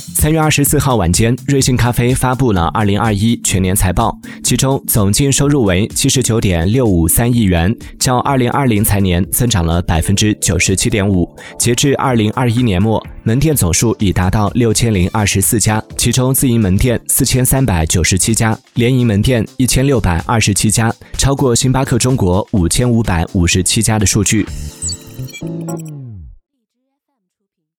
三月二十四号晚间瑞幸咖啡发布了二零二一全年财报其中总净收入为七十九点六五三亿元较二零二零财年增长了百分之九十七点五。截至二零二一年末门店总数已达到六千零二十四家其中自营门店四千三百九十七家联营门店一千六百二十七家超过星巴克中国五千五百五十七家的数据。